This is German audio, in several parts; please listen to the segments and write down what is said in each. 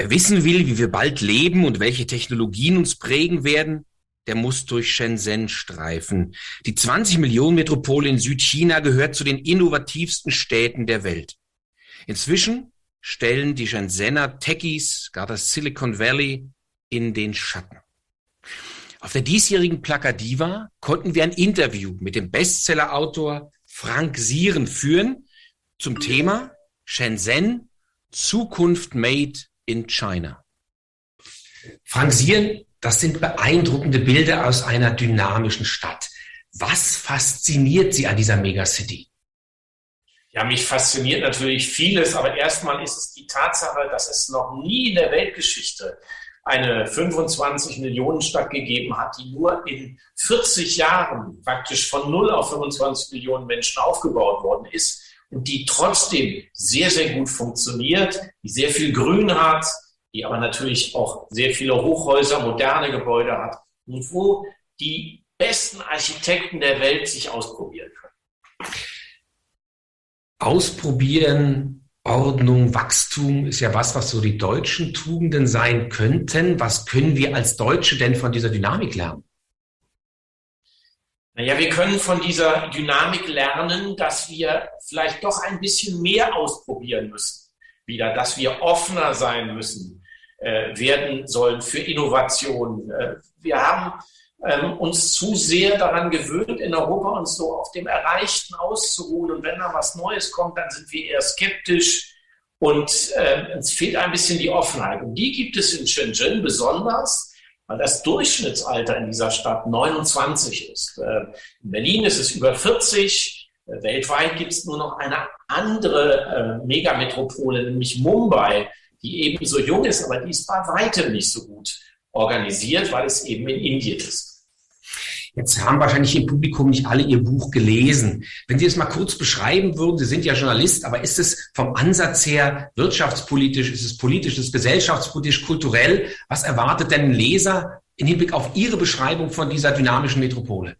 Wer wissen will, wie wir bald leben und welche Technologien uns prägen werden, der muss durch Shenzhen streifen. Die 20 Millionen Metropole in Südchina gehört zu den innovativsten Städten der Welt. Inzwischen stellen die Shenzhener Techies gar das Silicon Valley in den Schatten. Auf der diesjährigen Plakadiva konnten wir ein Interview mit dem Bestsellerautor Frank Sieren führen zum Thema Shenzhen Zukunft made in China. Frank Sieren, das sind beeindruckende Bilder aus einer dynamischen Stadt. Was fasziniert Sie an dieser Megacity? Ja, mich fasziniert natürlich vieles, aber erstmal ist es die Tatsache, dass es noch nie in der Weltgeschichte eine 25 Millionen Stadt gegeben hat, die nur in 40 Jahren praktisch von 0 auf 25 Millionen Menschen aufgebaut worden ist die trotzdem sehr, sehr gut funktioniert, die sehr viel Grün hat, die aber natürlich auch sehr viele Hochhäuser, moderne Gebäude hat und wo die besten Architekten der Welt sich ausprobieren können. Ausprobieren, Ordnung, Wachstum ist ja was, was so die deutschen Tugenden sein könnten. Was können wir als Deutsche denn von dieser Dynamik lernen? Naja, wir können von dieser Dynamik lernen, dass wir vielleicht doch ein bisschen mehr ausprobieren müssen. Wieder, dass wir offener sein müssen, äh, werden sollen für Innovation. Äh, wir haben ähm, uns zu sehr daran gewöhnt, in Europa uns so auf dem Erreichten auszuruhen. Und wenn da was Neues kommt, dann sind wir eher skeptisch. Und äh, es fehlt ein bisschen die Offenheit. Und die gibt es in Shenzhen besonders, weil das Durchschnittsalter in dieser Stadt 29 ist. Äh, in Berlin ist es über 40. Äh, weltweit gibt es nur noch eine andere äh, Megametropole, nämlich Mumbai, die ebenso jung ist, aber die ist bei weitem nicht so gut organisiert, weil es eben in Indien ist. Jetzt haben wahrscheinlich im Publikum nicht alle Ihr Buch gelesen. Wenn Sie es mal kurz beschreiben würden, Sie sind ja Journalist, aber ist es vom Ansatz her wirtschaftspolitisch, ist es politisch, ist es gesellschaftspolitisch, kulturell? Was erwartet denn ein Leser im Hinblick auf Ihre Beschreibung von dieser dynamischen Metropole?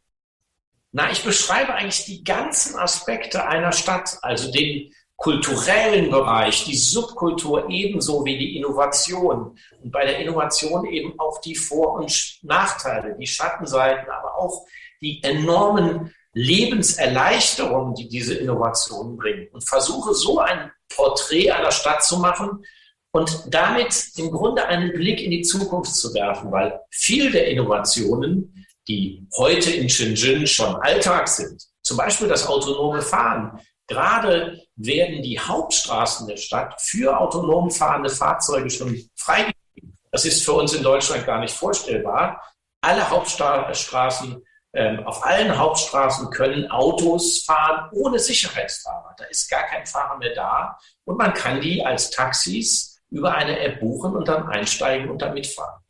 Na, ich beschreibe eigentlich die ganzen Aspekte einer Stadt, also den kulturellen Bereich, die Subkultur ebenso wie die Innovation. Und bei der Innovation eben auch die Vor- und Nachteile, die Schattenseiten, aber auch die enormen Lebenserleichterungen, die diese Innovationen bringen. Und versuche so ein Porträt einer Stadt zu machen und damit im Grunde einen Blick in die Zukunft zu werfen, weil viel der Innovationen, die heute in Shenzhen schon Alltag sind, zum Beispiel das autonome Fahren, Gerade werden die Hauptstraßen der Stadt für autonom fahrende Fahrzeuge schon freigegeben. Das ist für uns in Deutschland gar nicht vorstellbar. Alle Hauptstraßen, ähm, auf allen Hauptstraßen können Autos fahren ohne Sicherheitsfahrer. Da ist gar kein Fahrer mehr da und man kann die als Taxis über eine App buchen und dann einsteigen und dann mitfahren.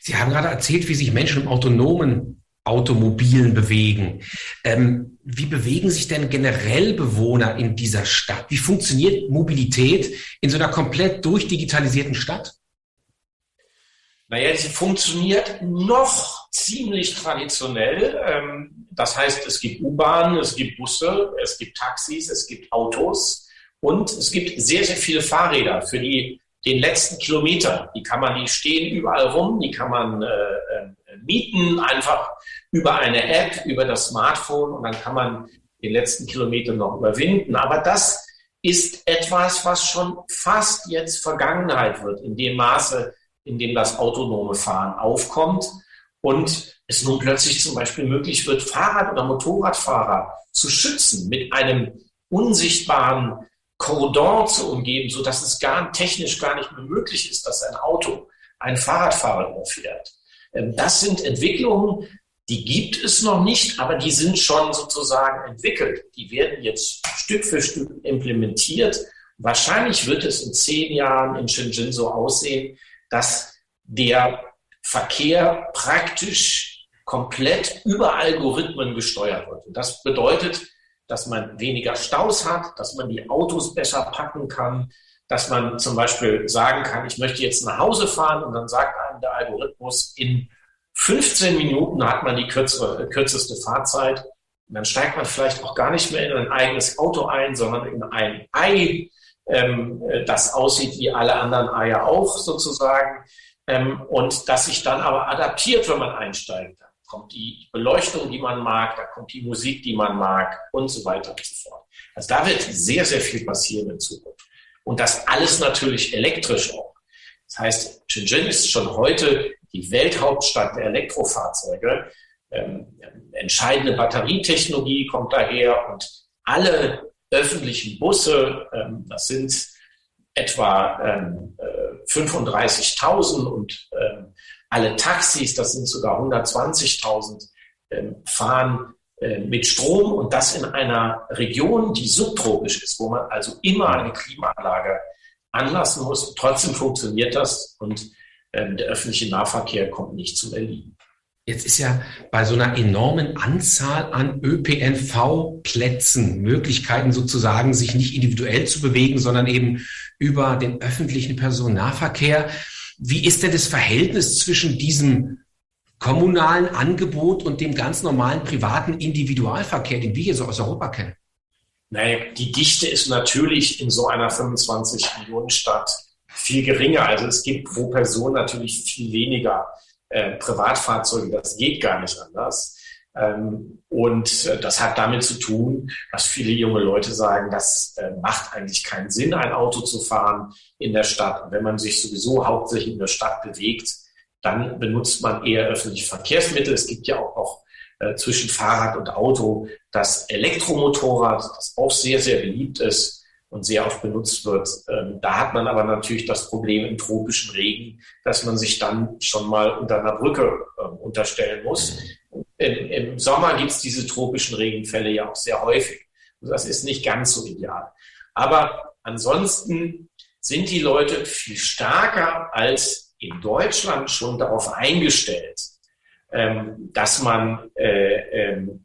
Sie haben gerade erzählt, wie sich Menschen im autonomen Automobilen bewegen. Ähm, wie bewegen sich denn generell Bewohner in dieser Stadt? Wie funktioniert Mobilität in so einer komplett durchdigitalisierten Stadt? Naja, sie funktioniert noch ziemlich traditionell. Ähm, das heißt, es gibt U-Bahnen, es gibt Busse, es gibt Taxis, es gibt Autos und es gibt sehr, sehr viele Fahrräder für die, den letzten Kilometer. Die kann man, die stehen überall rum, die kann man äh, äh mieten, einfach über eine App, über das Smartphone und dann kann man den letzten Kilometer noch überwinden. Aber das ist etwas, was schon fast jetzt Vergangenheit wird, in dem Maße, in dem das autonome Fahren aufkommt und es nun plötzlich zum Beispiel möglich wird, Fahrrad- oder Motorradfahrer zu schützen, mit einem unsichtbaren Kordon zu umgeben, sodass es gar technisch gar nicht mehr möglich ist, dass ein Auto einen Fahrradfahrer überfährt. Ähm, das sind Entwicklungen, die gibt es noch nicht, aber die sind schon sozusagen entwickelt. Die werden jetzt Stück für Stück implementiert. Wahrscheinlich wird es in zehn Jahren in Shenzhen so aussehen, dass der Verkehr praktisch komplett über Algorithmen gesteuert wird. Und das bedeutet, dass man weniger Staus hat, dass man die Autos besser packen kann, dass man zum Beispiel sagen kann, ich möchte jetzt nach Hause fahren und dann sagt einem der Algorithmus, in 15 Minuten hat man die kürzere, kürzeste Fahrzeit. Und dann steigt man vielleicht auch gar nicht mehr in ein eigenes Auto ein, sondern in ein Ei, ähm, das aussieht wie alle anderen Eier auch sozusagen ähm, und das sich dann aber adaptiert, wenn man einsteigt. Da kommt die Beleuchtung, die man mag, da kommt die Musik, die man mag und so weiter und so fort. Also da wird sehr, sehr viel passieren in Zukunft. Und das alles natürlich elektrisch auch. Das heißt, Shenzhen ist schon heute die Welthauptstadt der Elektrofahrzeuge. Ähm, entscheidende Batterietechnologie kommt daher und alle öffentlichen Busse, ähm, das sind etwa ähm, äh, 35.000 und ähm, alle Taxis, das sind sogar 120.000, ähm, fahren äh, mit Strom und das in einer Region, die subtropisch ist, wo man also immer eine Klimaanlage anlassen muss. Trotzdem funktioniert das und der öffentliche Nahverkehr kommt nicht zum Erliegen. Jetzt ist ja bei so einer enormen Anzahl an ÖPNV-Plätzen Möglichkeiten sozusagen, sich nicht individuell zu bewegen, sondern eben über den öffentlichen Personennahverkehr. Wie ist denn das Verhältnis zwischen diesem kommunalen Angebot und dem ganz normalen privaten Individualverkehr, den wir hier so aus Europa kennen? Naja, die Dichte ist natürlich in so einer 25 Millionen Stadt viel geringer. Also es gibt pro Person natürlich viel weniger äh, Privatfahrzeuge. Das geht gar nicht anders. Ähm, und äh, das hat damit zu tun, dass viele junge Leute sagen, das äh, macht eigentlich keinen Sinn, ein Auto zu fahren in der Stadt. Und wenn man sich sowieso hauptsächlich in der Stadt bewegt, dann benutzt man eher öffentliche Verkehrsmittel. Es gibt ja auch noch äh, zwischen Fahrrad und Auto das Elektromotorrad, das auch sehr, sehr beliebt ist und sehr oft benutzt wird. Ähm, da hat man aber natürlich das Problem im tropischen Regen, dass man sich dann schon mal unter einer Brücke äh, unterstellen muss. Im, Im, Sommer gibt es diese tropischen Regenfälle ja auch sehr häufig. Und das ist nicht ganz so ideal. Aber ansonsten sind die Leute viel stärker als in Deutschland schon darauf eingestellt, ähm, dass man, äh, ähm,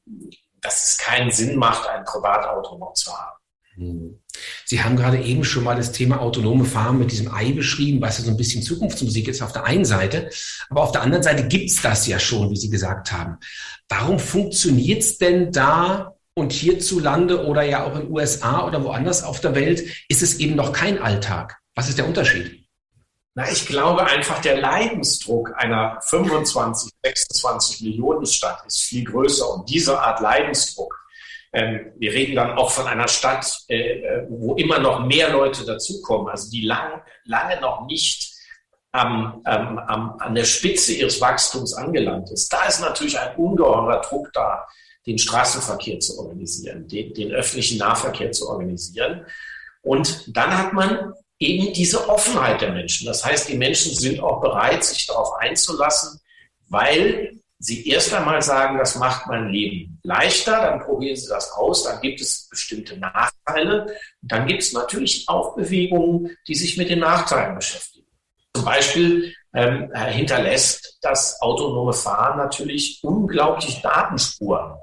dass es keinen Sinn macht, ein Privatauto noch zu haben. Hm. Sie haben gerade eben schon mal das Thema autonome Fahren mit diesem Ei beschrieben, was ja so ein bisschen Zukunftsmusik ist auf der einen Seite. Aber auf der anderen Seite gibt's das ja schon, wie Sie gesagt haben. Warum funktioniert's denn da und hierzulande oder ja auch in den USA oder woanders auf der Welt ist es eben noch kein Alltag? Was ist der Unterschied? Na, ich glaube einfach, der Leidensdruck einer 25, 26 Millionen Stadt ist viel größer. Und diese Art Leidensdruck, ähm, wir reden dann auch von einer Stadt, äh, wo immer noch mehr Leute dazukommen, also die lang, lange noch nicht am, ähm, am, an der Spitze ihres Wachstums angelangt ist. Da ist natürlich ein ungeheurer Druck da, den Straßenverkehr zu organisieren, den, den öffentlichen Nahverkehr zu organisieren. Und dann hat man eben diese Offenheit der Menschen. Das heißt, die Menschen sind auch bereit, sich darauf einzulassen, weil sie erst einmal sagen, das macht mein Leben leichter, dann probieren sie das aus, dann gibt es bestimmte Nachteile. Und dann gibt es natürlich auch Bewegungen, die sich mit den Nachteilen beschäftigen. Zum Beispiel ähm, hinterlässt das autonome Fahren natürlich unglaublich Datenspuren,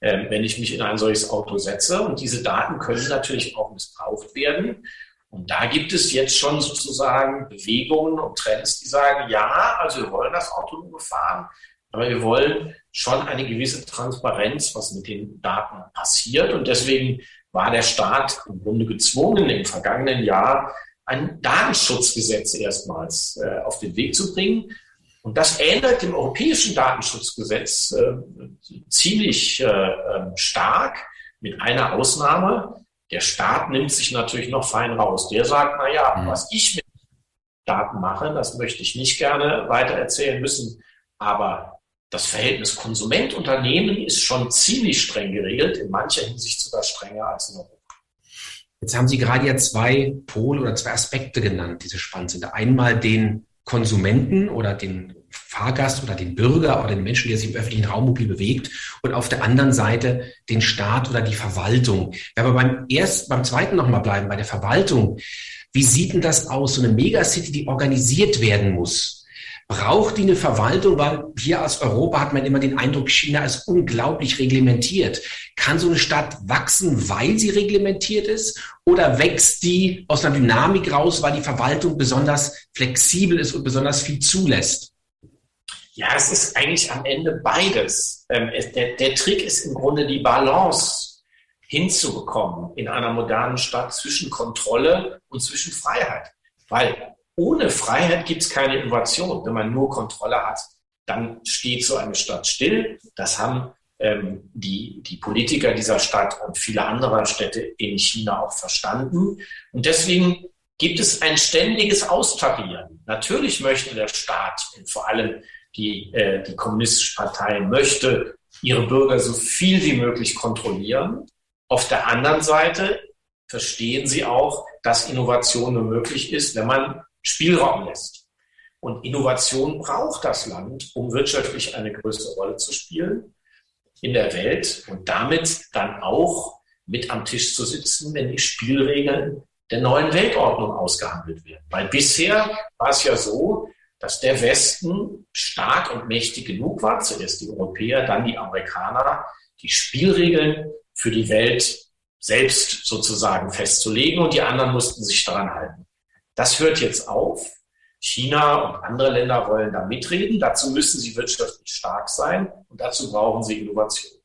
ähm, wenn ich mich in ein solches Auto setze. Und diese Daten können natürlich auch missbraucht werden. Und da gibt es jetzt schon sozusagen Bewegungen und Trends, die sagen, ja, also wir wollen das autonome Fahren, aber wir wollen schon eine gewisse Transparenz, was mit den Daten passiert. Und deswegen war der Staat im Grunde gezwungen, im vergangenen Jahr ein Datenschutzgesetz erstmals äh, auf den Weg zu bringen. Und das ähnelt dem europäischen Datenschutzgesetz äh, ziemlich äh, ähm, stark, mit einer Ausnahme. Der Staat nimmt sich natürlich noch fein raus. Der sagt, na ja, mhm. was ich mit Daten mache, das möchte ich nicht gerne weiter erzählen müssen. Aber das Verhältnis Konsument-Unternehmen ist schon ziemlich streng geregelt, in mancher Hinsicht sogar strenger als in Europa. Jetzt haben Sie gerade ja zwei Pole oder zwei Aspekte genannt, diese spannend sind. Einmal den Konsumenten oder den Fahrgast oder den Bürger oder den Menschen, der sich im öffentlichen Raum mobil bewegt und auf der anderen Seite den Staat oder die Verwaltung. Wenn wir beim erst, beim zweiten nochmal bleiben, bei der Verwaltung. Wie sieht denn das aus? So eine Megacity, die organisiert werden muss. Braucht die eine Verwaltung? Weil hier aus Europa hat man immer den Eindruck, China ist unglaublich reglementiert. Kann so eine Stadt wachsen, weil sie reglementiert ist? Oder wächst die aus einer Dynamik raus, weil die Verwaltung besonders flexibel ist und besonders viel zulässt? Ja, es ist eigentlich am Ende beides. Ähm, der, der Trick ist im Grunde die Balance hinzubekommen in einer modernen Stadt zwischen Kontrolle und zwischen Freiheit. Weil ohne Freiheit gibt es keine Innovation. Wenn man nur Kontrolle hat, dann steht so eine Stadt still. Das haben ähm, die, die Politiker dieser Stadt und viele andere Städte in China auch verstanden. Und deswegen gibt es ein ständiges Austarieren. Natürlich möchte der Staat und vor allem die, äh, die Kommunistische Partei möchte ihre Bürger so viel wie möglich kontrollieren. Auf der anderen Seite verstehen sie auch, dass Innovation nur möglich ist, wenn man Spielraum lässt. Und Innovation braucht das Land, um wirtschaftlich eine größere Rolle zu spielen in der Welt und damit dann auch mit am Tisch zu sitzen, wenn die Spielregeln der neuen Weltordnung ausgehandelt werden. Weil bisher war es ja so, dass der Westen stark und mächtig genug war, zuerst die Europäer, dann die Amerikaner, die Spielregeln für die Welt selbst sozusagen festzulegen und die anderen mussten sich daran halten. Das hört jetzt auf. China und andere Länder wollen da mitreden. Dazu müssen sie wirtschaftlich stark sein und dazu brauchen sie Innovation.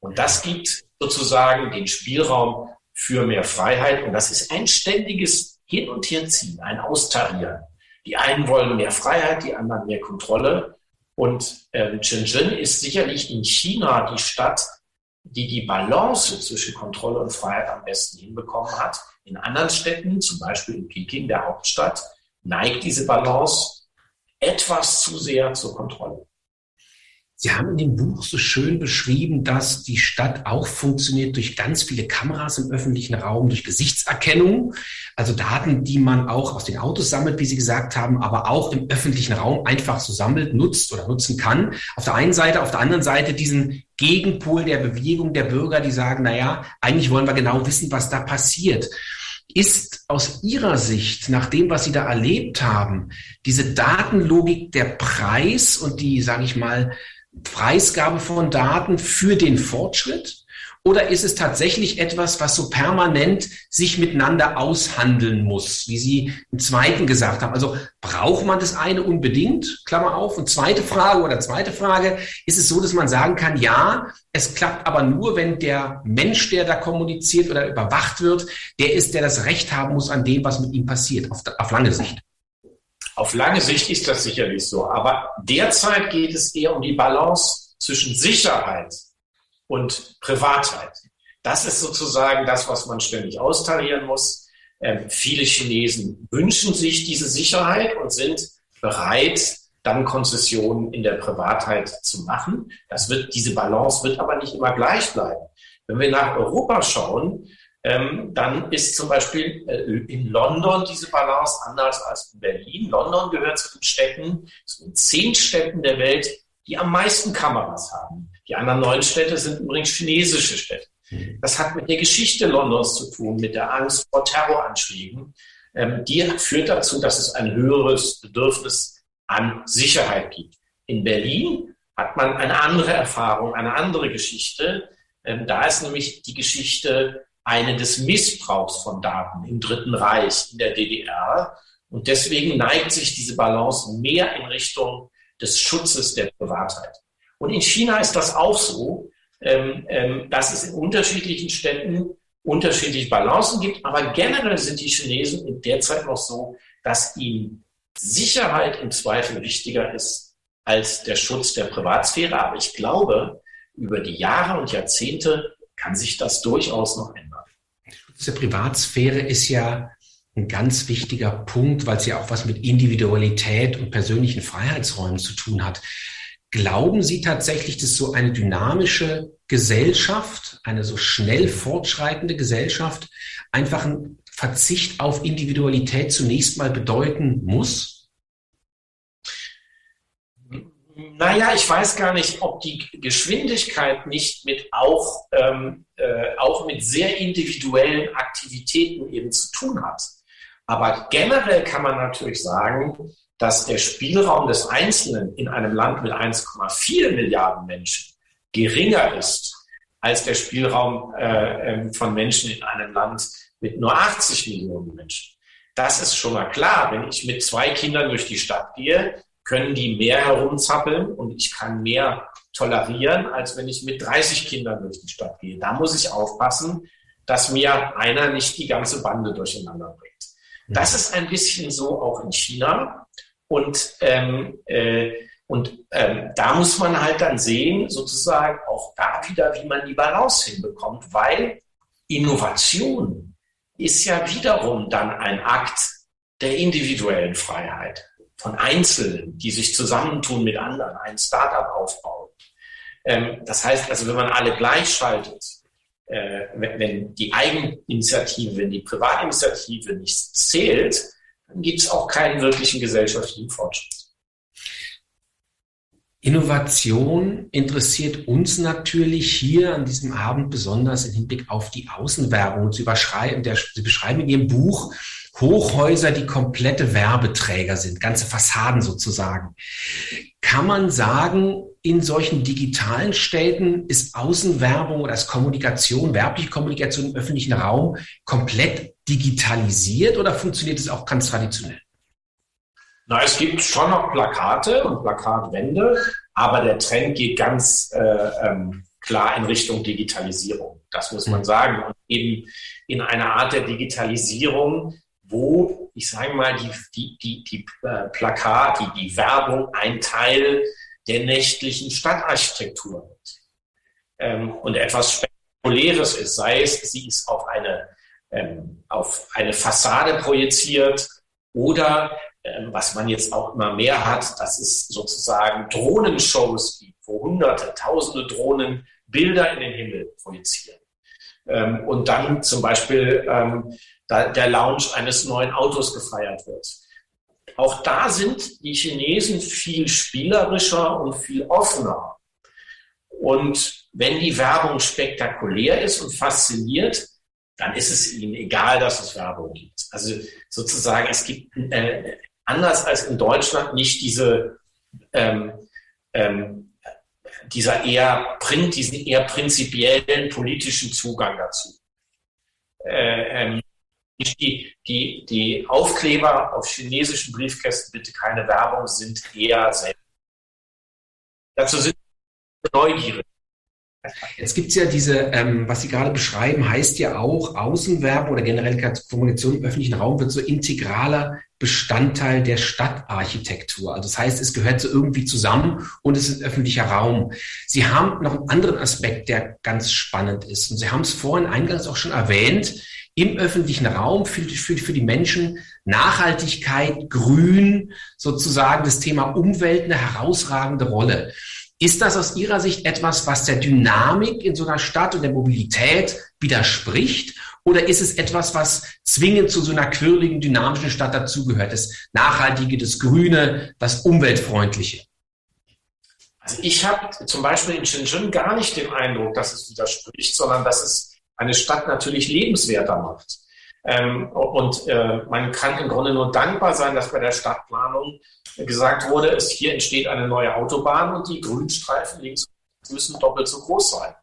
Und das gibt sozusagen den Spielraum für mehr Freiheit. Und das ist ein ständiges Hin- und Herziehen, ein Austarieren. Die einen wollen mehr Freiheit, die anderen mehr Kontrolle. Und äh, Shenzhen ist sicherlich in China die Stadt, die die Balance zwischen Kontrolle und Freiheit am besten hinbekommen hat. In anderen Städten, zum Beispiel in Peking, der Hauptstadt, neigt diese Balance etwas zu sehr zur Kontrolle. Sie haben in dem Buch so schön beschrieben, dass die Stadt auch funktioniert durch ganz viele Kameras im öffentlichen Raum, durch Gesichtserkennung, also Daten, die man auch aus den Autos sammelt, wie Sie gesagt haben, aber auch im öffentlichen Raum einfach so sammelt, nutzt oder nutzen kann. Auf der einen Seite, auf der anderen Seite diesen Gegenpol der Bewegung der Bürger, die sagen, na ja, eigentlich wollen wir genau wissen, was da passiert. Ist aus Ihrer Sicht, nach dem, was Sie da erlebt haben, diese Datenlogik der Preis und die, sage ich mal, Preisgabe von Daten für den Fortschritt? Oder ist es tatsächlich etwas, was so permanent sich miteinander aushandeln muss, wie Sie im zweiten gesagt haben? Also braucht man das eine unbedingt? Klammer auf. Und zweite Frage oder zweite Frage, ist es so, dass man sagen kann, ja, es klappt aber nur, wenn der Mensch, der da kommuniziert oder überwacht wird, der ist, der das Recht haben muss an dem, was mit ihm passiert, auf, auf lange Sicht. Auf lange Sicht ist das sicherlich so. Aber derzeit geht es eher um die Balance zwischen Sicherheit und Privatheit. Das ist sozusagen das, was man ständig austarieren muss. Ähm, viele Chinesen wünschen sich diese Sicherheit und sind bereit, dann Konzessionen in der Privatheit zu machen. Das wird, diese Balance wird aber nicht immer gleich bleiben. Wenn wir nach Europa schauen, ähm, dann ist zum Beispiel äh, in London diese Balance anders als in Berlin. London gehört zu den Städten, zu den zehn Städten der Welt, die am meisten Kameras haben. Die anderen neun Städte sind übrigens chinesische Städte. Das hat mit der Geschichte Londons zu tun, mit der Angst vor Terroranschlägen. Ähm, die führt dazu, dass es ein höheres Bedürfnis an Sicherheit gibt. In Berlin hat man eine andere Erfahrung, eine andere Geschichte. Ähm, da ist nämlich die Geschichte eine des Missbrauchs von Daten im Dritten Reich, in der DDR. Und deswegen neigt sich diese Balance mehr in Richtung des Schutzes der Privatheit. Und in China ist das auch so, ähm, ähm, dass es in unterschiedlichen Städten unterschiedliche Balancen gibt. Aber generell sind die Chinesen derzeit noch so, dass ihnen Sicherheit im Zweifel wichtiger ist als der Schutz der Privatsphäre. Aber ich glaube, über die Jahre und Jahrzehnte kann sich das durchaus noch ändern. Der Privatsphäre ist ja ein ganz wichtiger Punkt, weil es ja auch was mit Individualität und persönlichen Freiheitsräumen zu tun hat. Glauben Sie tatsächlich, dass so eine dynamische Gesellschaft, eine so schnell fortschreitende Gesellschaft einfach ein Verzicht auf Individualität zunächst mal bedeuten muss? Naja, ich weiß gar nicht, ob die Geschwindigkeit nicht mit auch, ähm, äh, auch mit sehr individuellen Aktivitäten eben zu tun hat. Aber generell kann man natürlich sagen, dass der Spielraum des Einzelnen in einem Land mit 1,4 Milliarden Menschen geringer ist als der Spielraum äh, ähm, von Menschen in einem Land mit nur 80 Millionen Menschen. Das ist schon mal klar. Wenn ich mit zwei Kindern durch die Stadt gehe, können die mehr herumzappeln und ich kann mehr tolerieren, als wenn ich mit 30 Kindern durch die Stadt gehe. Da muss ich aufpassen, dass mir einer nicht die ganze Bande durcheinander bringt. Das ist ein bisschen so auch in China. Und, ähm, äh, und ähm, da muss man halt dann sehen, sozusagen auch da wieder, wie man die Balance hinbekommt, weil Innovation ist ja wiederum dann ein Akt der individuellen Freiheit von Einzelnen, die sich zusammentun mit anderen, ein Startup aufbauen. Ähm, das heißt also, wenn man alle gleichschaltet, äh, wenn, wenn die Eigeninitiative, wenn die Privatinitiative nicht zählt, dann gibt es auch keinen wirklichen gesellschaftlichen Fortschritt. Innovation interessiert uns natürlich hier an diesem Abend besonders im Hinblick auf die Außenwerbung. Sie, Sie beschreiben in Ihrem Buch Hochhäuser, die komplette Werbeträger sind, ganze Fassaden sozusagen. Kann man sagen, in solchen digitalen Städten ist Außenwerbung oder ist Kommunikation, werbliche Kommunikation im öffentlichen Raum komplett digitalisiert oder funktioniert es auch ganz traditionell? Na, es gibt schon noch Plakate und Plakatwände, aber der Trend geht ganz äh, ähm, klar in Richtung Digitalisierung. Das muss man mhm. sagen. Und eben in einer Art der Digitalisierung, wo, ich sage mal, die, die, die, die äh, Plakat, die, die Werbung ein Teil der nächtlichen Stadtarchitektur wird. Ähm, und etwas Spektakuläres ist, sei es, sie ist auf eine, ähm, auf eine Fassade projiziert oder ähm, was man jetzt auch immer mehr hat, dass es sozusagen Drohnenshows gibt, wo hunderte, tausende Drohnen Bilder in den Himmel projizieren. Ähm, und dann zum Beispiel ähm, der Launch eines neuen Autos gefeiert wird. Auch da sind die Chinesen viel spielerischer und viel offener. Und wenn die Werbung spektakulär ist und fasziniert, dann ist es ihnen egal, dass es Werbung gibt. Also sozusagen, es gibt äh, anders als in Deutschland nicht diese ähm, ähm, dieser eher diesen eher prinzipiellen politischen Zugang dazu. Äh, ähm, die, die, die Aufkleber auf chinesischen Briefkästen, bitte keine Werbung, sind eher selten. Dazu sind neugierig. Jetzt gibt es ja diese, ähm, was Sie gerade beschreiben, heißt ja auch, Außenwerbung oder generell Kommunikation im öffentlichen Raum wird so integraler Bestandteil der Stadtarchitektur. Also das heißt, es gehört so irgendwie zusammen und es ist öffentlicher Raum. Sie haben noch einen anderen Aspekt, der ganz spannend ist. Und Sie haben es vorhin eingangs auch schon erwähnt im öffentlichen Raum für, für, für die Menschen Nachhaltigkeit, Grün, sozusagen das Thema Umwelt eine herausragende Rolle. Ist das aus Ihrer Sicht etwas, was der Dynamik in so einer Stadt und der Mobilität widerspricht? Oder ist es etwas, was zwingend zu so einer quirligen, dynamischen Stadt dazugehört? Das Nachhaltige, das Grüne, das Umweltfreundliche? Also ich habe zum Beispiel in Shenzhen gar nicht den Eindruck, dass es widerspricht, sondern dass es eine Stadt natürlich lebenswerter macht. Ähm, und äh, man kann im Grunde nur dankbar sein, dass bei der Stadtplanung gesagt wurde, es hier entsteht eine neue Autobahn und die Grünstreifen links müssen doppelt so groß sein.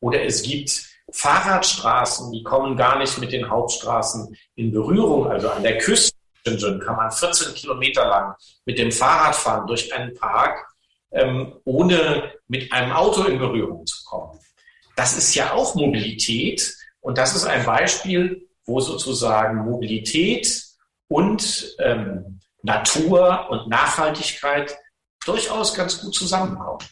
Oder es gibt Fahrradstraßen, die kommen gar nicht mit den Hauptstraßen in Berührung. Also an der Küste kann man 14 Kilometer lang mit dem Fahrrad fahren durch einen Park, ähm, ohne mit einem Auto in Berührung zu kommen. Das ist ja auch Mobilität und das ist ein Beispiel, wo sozusagen Mobilität und ähm, Natur und Nachhaltigkeit durchaus ganz gut zusammenkommen.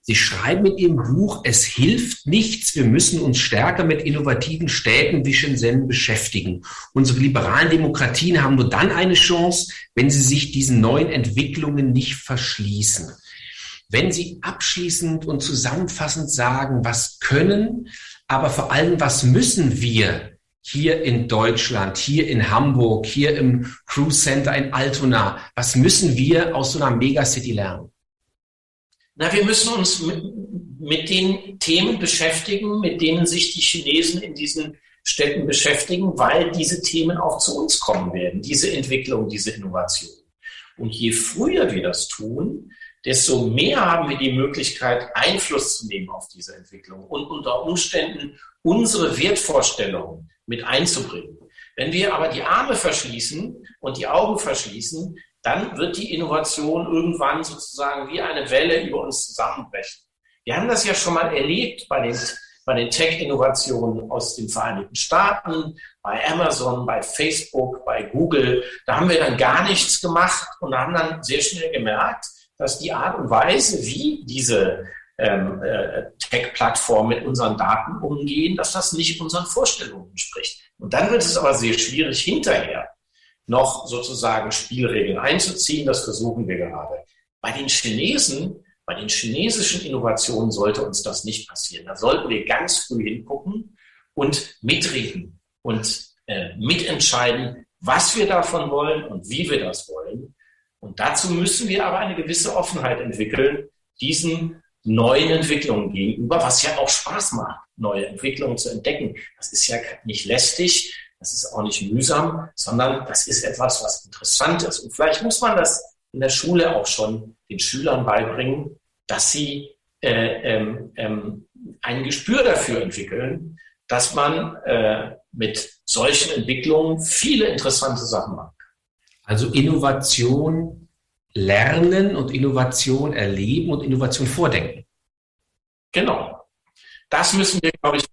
Sie schreiben in Ihrem Buch, es hilft nichts, wir müssen uns stärker mit innovativen Städten wie Shenzhen beschäftigen. Unsere liberalen Demokratien haben nur dann eine Chance, wenn sie sich diesen neuen Entwicklungen nicht verschließen. Wenn Sie abschließend und zusammenfassend sagen, was können, aber vor allem, was müssen wir hier in Deutschland, hier in Hamburg, hier im Cruise Center in Altona, was müssen wir aus so einer Megacity lernen? Na, wir müssen uns mit, mit den Themen beschäftigen, mit denen sich die Chinesen in diesen Städten beschäftigen, weil diese Themen auch zu uns kommen werden, diese Entwicklung, diese Innovation. Und je früher wir das tun, desto mehr haben wir die Möglichkeit, Einfluss zu nehmen auf diese Entwicklung und unter Umständen unsere Wertvorstellungen mit einzubringen. Wenn wir aber die Arme verschließen und die Augen verschließen, dann wird die Innovation irgendwann sozusagen wie eine Welle über uns zusammenbrechen. Wir haben das ja schon mal erlebt bei den, bei den Tech-Innovationen aus den Vereinigten Staaten, bei Amazon, bei Facebook, bei Google. Da haben wir dann gar nichts gemacht und haben dann sehr schnell gemerkt, dass die Art und Weise, wie diese ähm, äh, Tech-Plattformen mit unseren Daten umgehen, dass das nicht unseren Vorstellungen entspricht. Und dann wird es aber sehr schwierig, hinterher noch sozusagen Spielregeln einzuziehen. Das versuchen wir gerade. Bei den Chinesen, bei den chinesischen Innovationen sollte uns das nicht passieren. Da sollten wir ganz früh hingucken und mitreden und äh, mitentscheiden, was wir davon wollen und wie wir das wollen. Und dazu müssen wir aber eine gewisse Offenheit entwickeln, diesen neuen Entwicklungen gegenüber, was ja auch Spaß macht, neue Entwicklungen zu entdecken. Das ist ja nicht lästig, das ist auch nicht mühsam, sondern das ist etwas, was interessant ist. Und vielleicht muss man das in der Schule auch schon den Schülern beibringen, dass sie äh, ähm, ähm, ein Gespür dafür entwickeln, dass man äh, mit solchen Entwicklungen viele interessante Sachen macht. Also Innovation lernen und Innovation erleben und Innovation vordenken. Genau. Das müssen wir, glaube ich,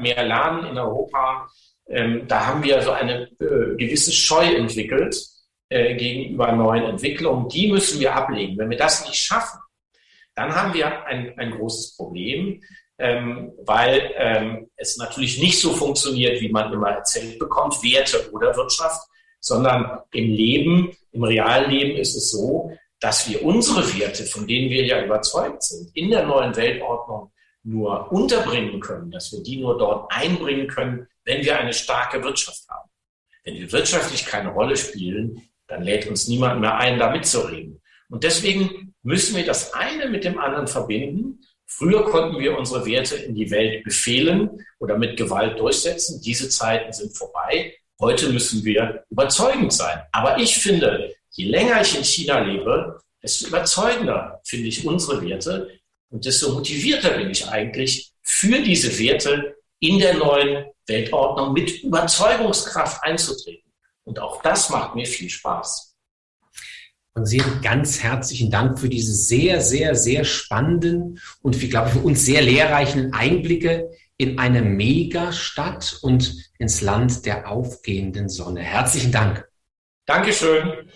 mehr lernen in Europa. Ähm, da haben wir so eine äh, gewisse Scheu entwickelt äh, gegenüber neuen Entwicklungen. Die müssen wir ablegen. Wenn wir das nicht schaffen, dann haben wir ein, ein großes Problem, ähm, weil ähm, es natürlich nicht so funktioniert, wie man immer erzählt bekommt, Werte oder Wirtschaft, sondern im Leben, im realen Leben ist es so, dass wir unsere Werte, von denen wir ja überzeugt sind, in der neuen Weltordnung nur unterbringen können, dass wir die nur dort einbringen können, wenn wir eine starke Wirtschaft haben. Wenn wir wirtschaftlich keine Rolle spielen, dann lädt uns niemand mehr ein, da mitzureden. Und deswegen müssen wir das eine mit dem anderen verbinden. Früher konnten wir unsere Werte in die Welt befehlen oder mit Gewalt durchsetzen. Diese Zeiten sind vorbei. Heute müssen wir überzeugend sein. Aber ich finde, je länger ich in China lebe, desto überzeugender finde ich unsere Werte und desto motivierter bin ich eigentlich für diese Werte in der neuen Weltordnung mit Überzeugungskraft einzutreten. Und auch das macht mir viel Spaß. Und Sie ganz herzlichen Dank für diese sehr, sehr, sehr spannenden und, wie glaube ich, für uns sehr lehrreichen Einblicke in eine Megastadt und ins Land der aufgehenden Sonne. Herzlichen Dank. Dankeschön.